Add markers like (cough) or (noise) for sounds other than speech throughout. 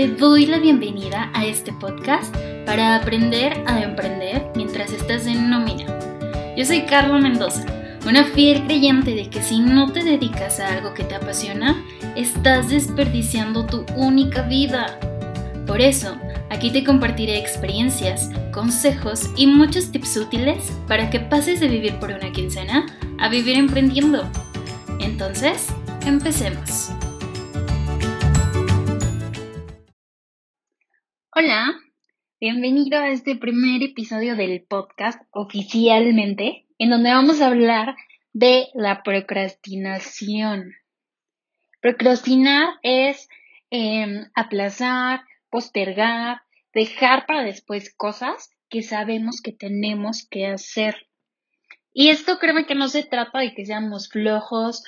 te doy la bienvenida a este podcast para aprender a emprender mientras estás en nómina. Yo soy Carla Mendoza, una fiel creyente de que si no te dedicas a algo que te apasiona, estás desperdiciando tu única vida. Por eso, aquí te compartiré experiencias, consejos y muchos tips útiles para que pases de vivir por una quincena a vivir emprendiendo. Entonces, empecemos. Hola, bienvenido a este primer episodio del podcast oficialmente, en donde vamos a hablar de la procrastinación. Procrastinar es em, aplazar, postergar, dejar para después cosas que sabemos que tenemos que hacer. Y esto créeme que no se trata de que seamos flojos,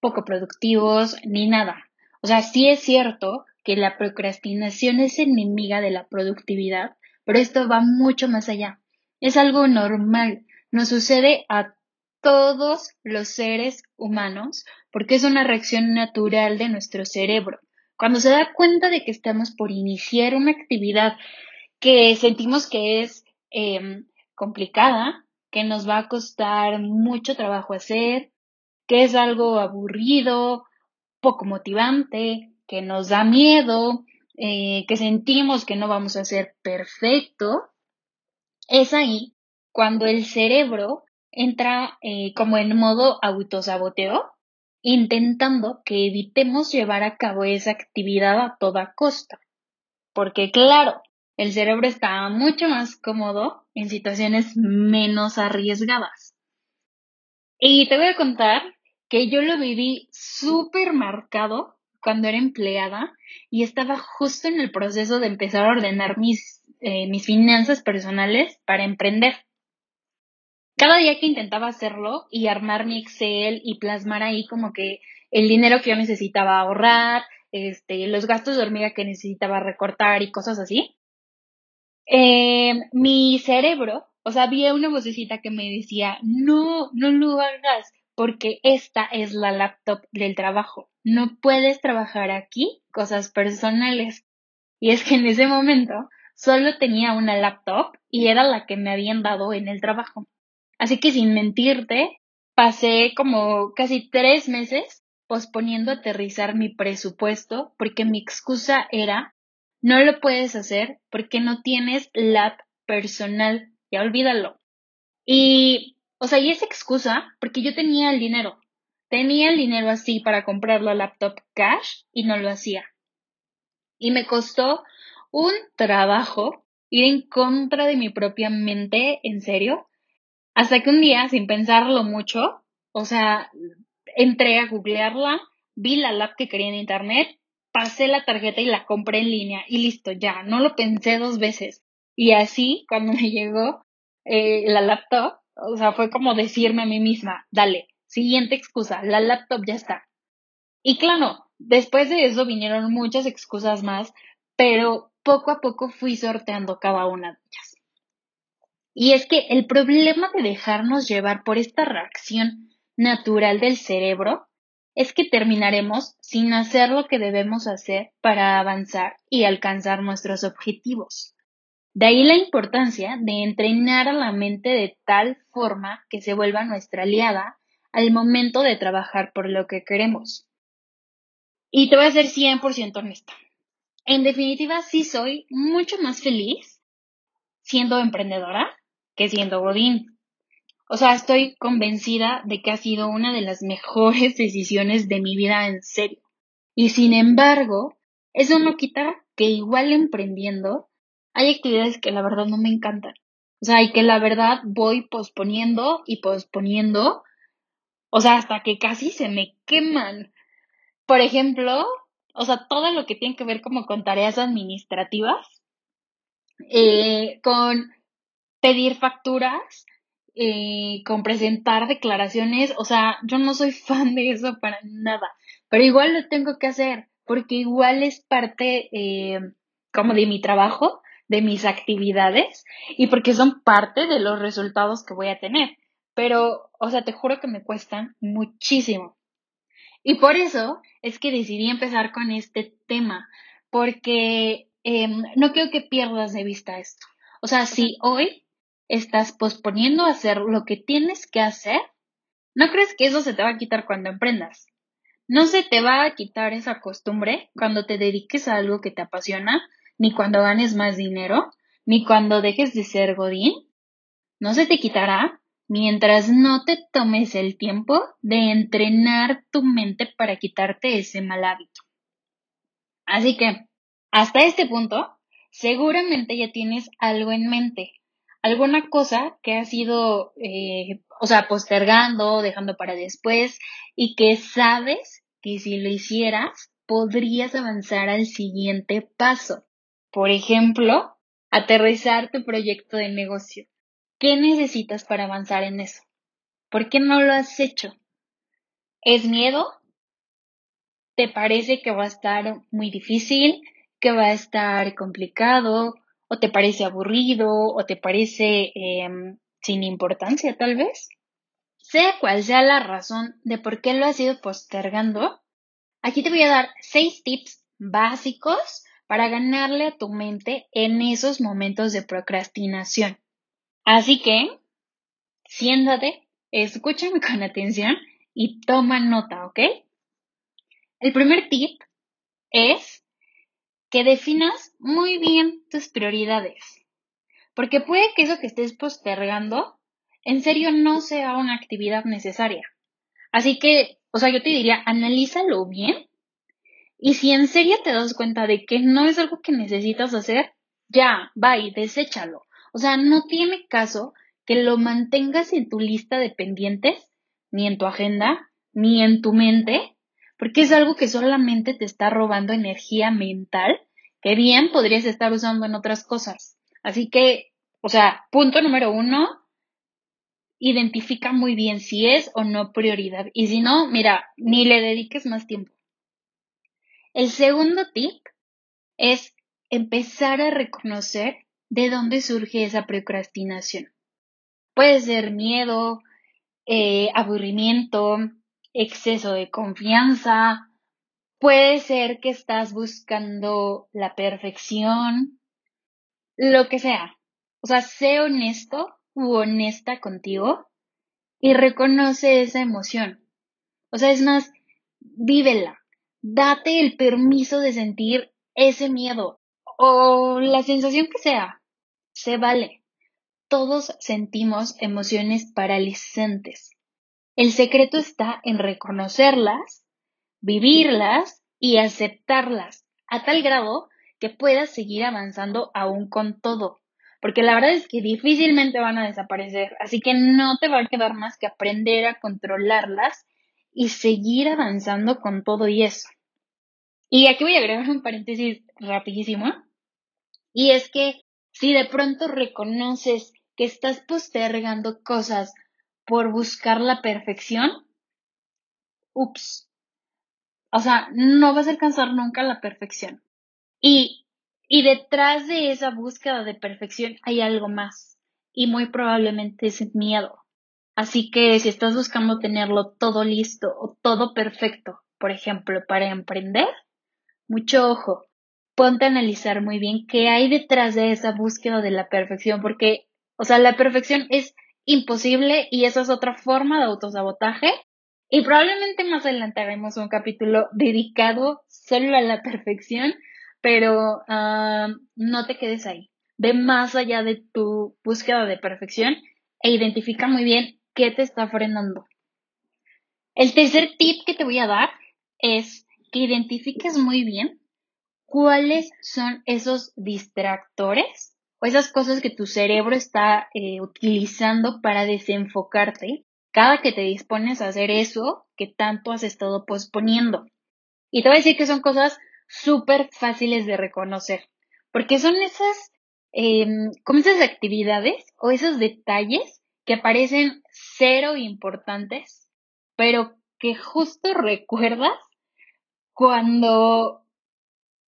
poco productivos, ni nada. O sea, sí es cierto que la procrastinación es enemiga de la productividad, pero esto va mucho más allá. Es algo normal, nos sucede a todos los seres humanos porque es una reacción natural de nuestro cerebro. Cuando se da cuenta de que estamos por iniciar una actividad que sentimos que es em, complicada, que nos va a costar mucho trabajo hacer, que es algo aburrido, poco motivante, que nos da miedo, eh, que sentimos que no vamos a ser perfecto, es ahí cuando el cerebro entra eh, como en modo autosaboteo, intentando que evitemos llevar a cabo esa actividad a toda costa. Porque claro, el cerebro está mucho más cómodo en situaciones menos arriesgadas. Y te voy a contar que yo lo viví súper marcado cuando era empleada y estaba justo en el proceso de empezar a ordenar mis, eh, mis finanzas personales para emprender. Cada día que intentaba hacerlo y armar mi Excel y plasmar ahí como que el dinero que yo necesitaba ahorrar, este, los gastos de hormiga que necesitaba recortar y cosas así, eh, mi cerebro, o sea, había una vocecita que me decía, no, no lo hagas, porque esta es la laptop del trabajo. No puedes trabajar aquí cosas personales. Y es que en ese momento solo tenía una laptop y era la que me habían dado en el trabajo. Así que sin mentirte, pasé como casi tres meses posponiendo aterrizar mi presupuesto porque mi excusa era no lo puedes hacer porque no tienes lap personal. Ya olvídalo. Y o sea, y esa excusa, porque yo tenía el dinero. Tenía el dinero así para comprar la laptop cash y no lo hacía. Y me costó un trabajo ir en contra de mi propia mente, en serio. Hasta que un día, sin pensarlo mucho, o sea, entré a googlearla, vi la laptop que quería en internet, pasé la tarjeta y la compré en línea y listo, ya, no lo pensé dos veces. Y así, cuando (laughs) me llegó eh, la laptop, o sea, fue como decirme a mí misma, dale, siguiente excusa, la laptop ya está. Y claro, después de eso vinieron muchas excusas más, pero poco a poco fui sorteando cada una de ellas. Y es que el problema de dejarnos llevar por esta reacción natural del cerebro es que terminaremos sin hacer lo que debemos hacer para avanzar y alcanzar nuestros objetivos. De ahí la importancia de entrenar a la mente de tal forma que se vuelva nuestra aliada al momento de trabajar por lo que queremos. Y te voy a ser 100% honesta. En definitiva, sí soy mucho más feliz siendo emprendedora que siendo Godín. O sea, estoy convencida de que ha sido una de las mejores (laughs) decisiones de mi vida en serio. Y sin embargo, eso no quita que igual emprendiendo hay actividades que la verdad no me encantan. O sea, y que la verdad voy posponiendo y posponiendo, o sea, hasta que casi se me queman. Por ejemplo, o sea, todo lo que tiene que ver como con tareas administrativas, eh, con pedir facturas, eh, con presentar declaraciones, o sea, yo no soy (laughs) fan de eso para nada, pero igual lo tengo que hacer, porque igual es parte eh, como de mi trabajo de mis actividades y porque son parte de los resultados que voy a tener. Pero, o sea, te juro que me cuestan muchísimo. Y por eso es que decidí empezar con este tema, porque em, no quiero que pierdas de vista esto. O sea, si hoy estás posponiendo hacer lo que tienes que hacer, ¿no crees que eso se te va a quitar cuando emprendas? No se te va a quitar esa costumbre cuando te dediques a algo que te apasiona, ni cuando ganes más dinero, ni cuando dejes de ser godín. No se te quitará mientras no te tomes el tiempo de entrenar tu mente para quitarte ese mal hábito. Así que, hasta este punto, seguramente ya tienes algo en mente, alguna cosa que has ido, eh, o sea, postergando, dejando para después y que sabes que si lo hicieras podrías avanzar al siguiente paso. Por ejemplo, aterrizar tu proyecto de negocio. ¿Qué necesitas para avanzar en eso? ¿Por qué no lo has hecho? ¿Es miedo? ¿Te parece que va a estar muy difícil? ¿Que va a estar complicado? ¿O te parece aburrido? ¿O te parece em, sin importancia tal vez? Sea cual sea la razón de por qué lo has ido postergando, aquí te voy a dar seis tips básicos para ganarle a tu mente en esos momentos de procrastinación. Así que, siéntate, escúchame con atención y toma nota, ¿ok? El primer tip es que definas muy bien tus prioridades. Porque puede que eso que estés postergando en serio no sea una actividad necesaria. Así que, o sea, yo te diría, analízalo bien. Y si en serio te das cuenta de que no es algo que necesitas hacer, ya, y deséchalo. O sea, no tiene caso que lo mantengas en tu lista de pendientes, ni en tu agenda, ni en tu mente, porque es algo que solamente te está robando energía mental que bien podrías estar usando en otras cosas. Así que, o sea, punto número uno, identifica muy bien si es o no prioridad. Y si no, mira, ni le dediques más tiempo. El segundo tip es empezar a reconocer de dónde surge esa procrastinación. Puede ser miedo, eh, aburrimiento, exceso de confianza, puede ser que estás buscando la perfección, lo que sea. O sea, sé honesto u honesta contigo y reconoce esa emoción. O sea, es más, vívela. Date el permiso de sentir ese miedo o la sensación que sea se vale. Todos sentimos emociones paralizantes. El secreto está en reconocerlas, vivirlas y aceptarlas a tal grado que puedas seguir avanzando aún con todo. Porque la verdad es que difícilmente van a desaparecer. Así que no te va a quedar más que aprender a controlarlas y seguir avanzando con todo y eso. Y aquí voy a agregar un paréntesis rapidísimo. Y es que si de pronto reconoces que estás postergando cosas por buscar la perfección, ups. O sea, no vas a alcanzar nunca la perfección. Y, y detrás de esa búsqueda de perfección hay algo más. Y muy probablemente es miedo. Así que si estás buscando tenerlo todo listo o todo perfecto, por ejemplo, para emprender, mucho ojo, ponte a analizar muy bien qué hay detrás de esa búsqueda de la perfección, porque, o sea, la perfección es imposible y esa es otra forma de autosabotaje. Y probablemente más adelante haremos un capítulo dedicado solo a la perfección, pero ah, no te quedes ahí. Ve más allá de tu búsqueda de perfección e identifica muy bien qué te está frenando. El tercer tip que te voy a dar es que identifiques muy bien cuáles son esos distractores o esas cosas que tu cerebro está eh, utilizando para desenfocarte cada que te dispones a hacer eso que tanto has estado posponiendo. Y te voy a decir que son cosas súper fáciles de reconocer, porque son esas, em, como esas actividades o esos detalles que parecen cero importantes, pero que justo (laughs) recuerdas cuando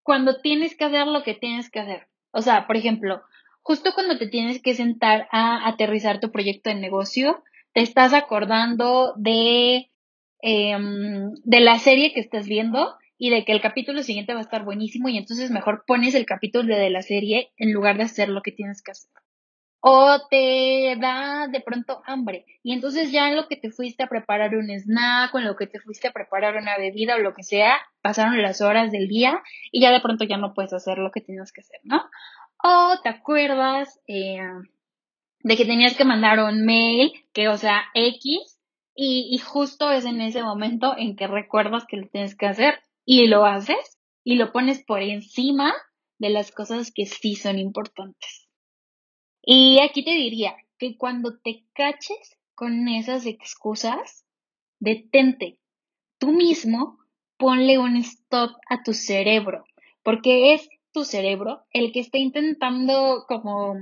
cuando tienes que hacer lo que tienes que hacer. O sea, por ejemplo, justo cuando te tienes que sentar a aterrizar tu proyecto de negocio, te estás acordando de, em, de la serie que estás viendo y de que el capítulo siguiente va a estar buenísimo y entonces mejor pones el capítulo de la serie en lugar de hacer lo que tienes que hacer. O te da de pronto hambre y entonces ya en lo que te fuiste a preparar un snack o en lo que te fuiste a preparar una bebida o lo que sea, pasaron las horas del día y ya de pronto ya no puedes hacer lo que tienes que hacer, ¿no? O te acuerdas eh, de que tenías que mandar un mail que, o sea, X, y, y justo es en ese momento en que recuerdas que lo tienes que hacer y lo haces y lo pones por encima de las cosas que sí son importantes. Y aquí te diría que cuando te caches con esas excusas, detente. Tú mismo ponle un stop a tu cerebro, porque es tu cerebro el que está intentando como,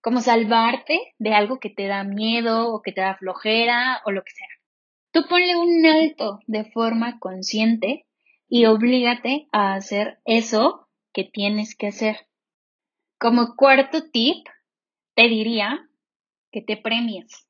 como salvarte de algo que te da miedo o que te da flojera o lo que sea. Tú ponle un alto de forma consciente y oblígate a hacer eso que tienes que hacer. Como cuarto tip, te diría que te premies.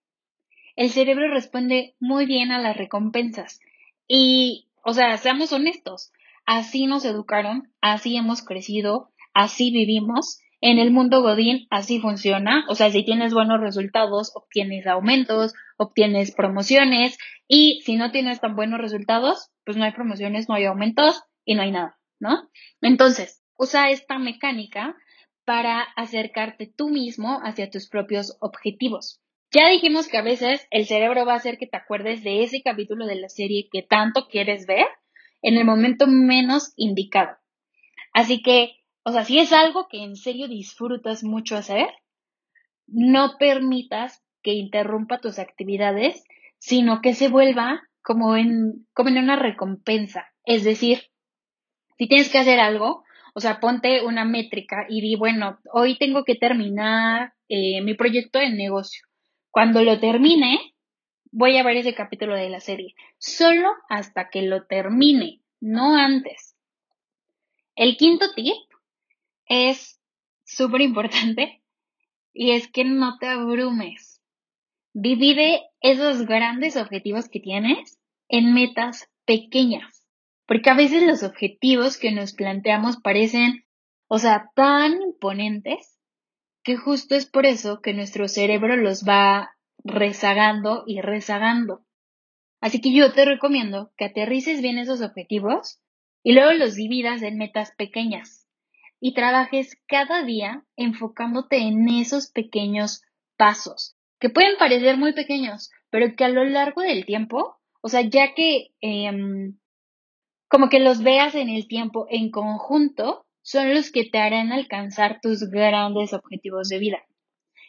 El cerebro responde muy bien a las recompensas y, o sea, seamos honestos, así nos educaron, así hemos crecido, así vivimos. En el mundo Godín así funciona, o sea, si tienes buenos resultados, obtienes aumentos, obtienes promociones y si no tienes tan buenos resultados, pues no hay promociones, no hay aumentos y no hay nada, ¿no? Entonces, usa esta mecánica para acercarte tú mismo hacia tus propios objetivos. Ya dijimos que a veces el cerebro va a hacer que te acuerdes de ese capítulo de la serie que tanto quieres ver en el momento menos indicado. Así que, o sea, si es algo que en serio disfrutas mucho hacer, no permitas que interrumpa tus actividades, sino que se vuelva como en, como en una recompensa. Es decir, si tienes que hacer algo, o sea, ponte una métrica y di, bueno, hoy tengo que terminar eh, mi proyecto de negocio. Cuando lo termine, voy a ver ese capítulo de la serie. Solo hasta que lo termine, no antes. El quinto tip es súper importante y es que no te abrumes. Divide esos grandes objetivos que tienes en metas pequeñas, porque a veces los objetivos que nos planteamos parecen, o sea, tan imponentes que justo es por eso que nuestro cerebro los va rezagando y rezagando. Así que yo te recomiendo que aterrices bien esos objetivos y luego los dividas en metas pequeñas y trabajes cada día enfocándote en esos pequeños pasos que pueden parecer muy pequeños, pero que a lo largo del tiempo, o sea, ya que em, como que los veas en el tiempo en conjunto, son los que te harán alcanzar tus grandes objetivos de vida.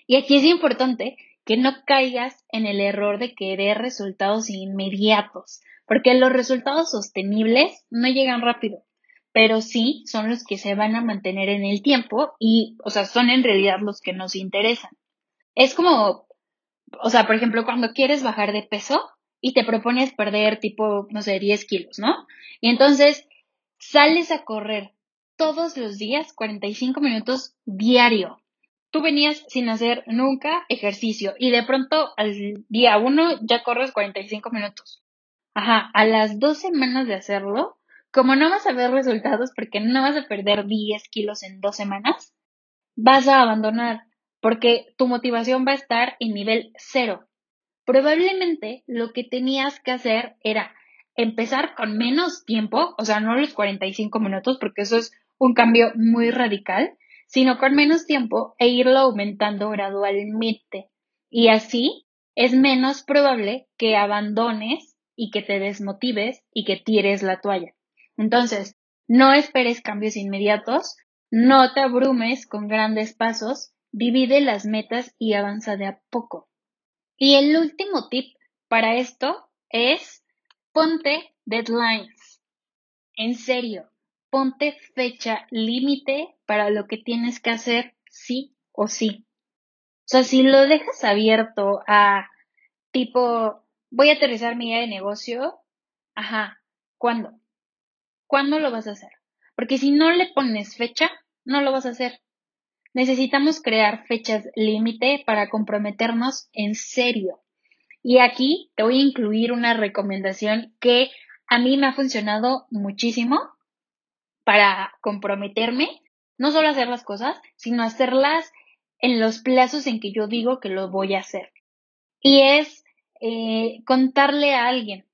Y aquí es importante que no caigas en el error de querer resultados inmediatos, porque los resultados sostenibles no llegan rápido, pero sí son los que se van a mantener en el tiempo y, o sea, son en realidad los que nos interesan. Es como o sea, por ejemplo, cuando quieres bajar de peso y te propones perder tipo, no sé, 10 kilos, ¿no? Y entonces sales a correr todos los días 45 minutos diario. Tú venías sin hacer nunca ejercicio y de pronto al día uno ya corres 45 minutos. Ajá, a las dos semanas de hacerlo, como no vas a ver resultados porque no vas a perder 10 kilos en dos semanas, vas a abandonar porque tu motivación va a estar en nivel cero. Probablemente lo que tenías que hacer era empezar con menos tiempo, o sea, no los 45 minutos, porque eso es un cambio muy radical, sino con menos tiempo e irlo aumentando gradualmente. Y así es menos probable que abandones y que te desmotives y que tires la toalla. Entonces, no esperes cambios inmediatos, no te abrumes con grandes pasos divide las metas y avanza de a poco. Y el último tip para esto es ponte deadlines. En serio, ponte fecha límite para lo que tienes que hacer sí o sí. O sea, si lo dejas abierto a tipo, voy a aterrizar mi idea de negocio, ajá, ¿cuándo? ¿Cuándo lo vas a hacer? Porque si no le pones fecha, no lo vas a hacer. Necesitamos crear fechas límite para comprometernos en serio. Y aquí te voy a incluir una recomendación que a mí me ha funcionado muchísimo para comprometerme, no solo hacer las cosas, sino hacerlas en los plazos en que yo digo que lo voy a hacer. Y es eh, contarle a alguien.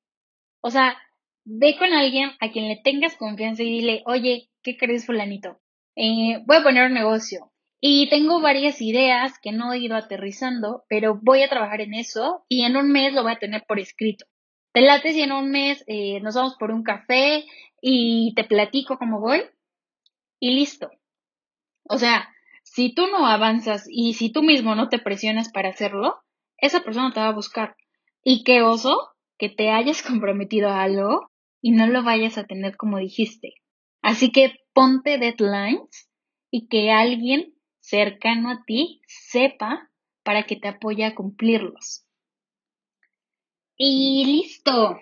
O sea, ve con alguien a quien le tengas confianza y dile, oye, ¿qué crees fulanito? Eh, voy a poner un negocio y tengo varias ideas que no he ido aterrizando, pero voy a trabajar en eso y en un mes lo voy a tener por escrito. Te late si en un mes eh, nos vamos por un café y te platico cómo voy y listo. O sea, si tú no avanzas y si tú mismo no te presionas para hacerlo, esa persona te va a buscar. Y qué oso que te hayas (laughs) comprometido a algo y no lo vayas a tener como dijiste. Así que ponte deadlines y que alguien cercano a ti sepa para que te apoye a cumplirlos. Y listo.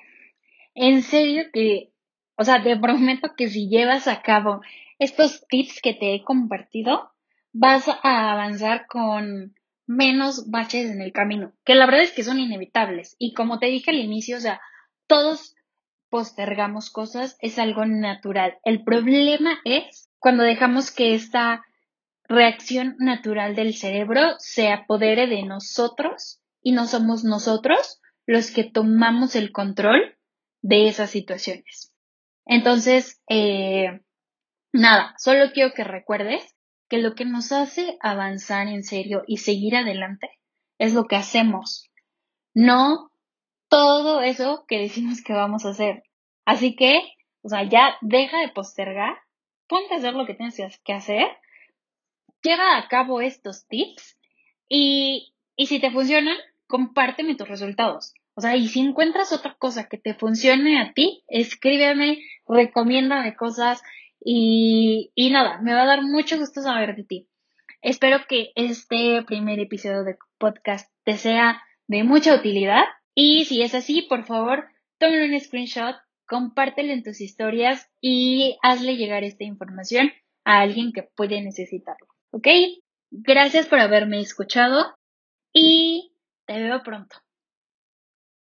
En serio que, o sea, te prometo que si llevas a cabo estos tips que te he compartido, vas a avanzar con menos baches en el camino, que la verdad es que son inevitables. Y como te dije al inicio, o sea, todos postergamos cosas, es algo natural. El problema es cuando dejamos que esta reacción natural del cerebro se apodere de nosotros y no somos nosotros los que tomamos el control de esas situaciones. Entonces, eh, nada, solo quiero que recuerdes que lo que nos hace avanzar en serio y seguir adelante es lo que hacemos, no todo eso que decimos que vamos a hacer. Así que, o sea, ya deja de postergar, ponte a hacer lo que tienes que hacer, lleva a cabo estos tips y, y si te funcionan, compárteme tus resultados. O sea, y si encuentras otra cosa que te funcione a ti, escríbeme, recomiéndame cosas y, y nada, me va a dar mucho gusto saber de ti. Espero que este primer episodio de podcast te sea de mucha utilidad y si es así, por favor, tómale un screenshot, compártelo en tus historias y hazle llegar esta información a alguien que puede necesitarlo. ¿Ok? Gracias por haberme escuchado y te veo pronto.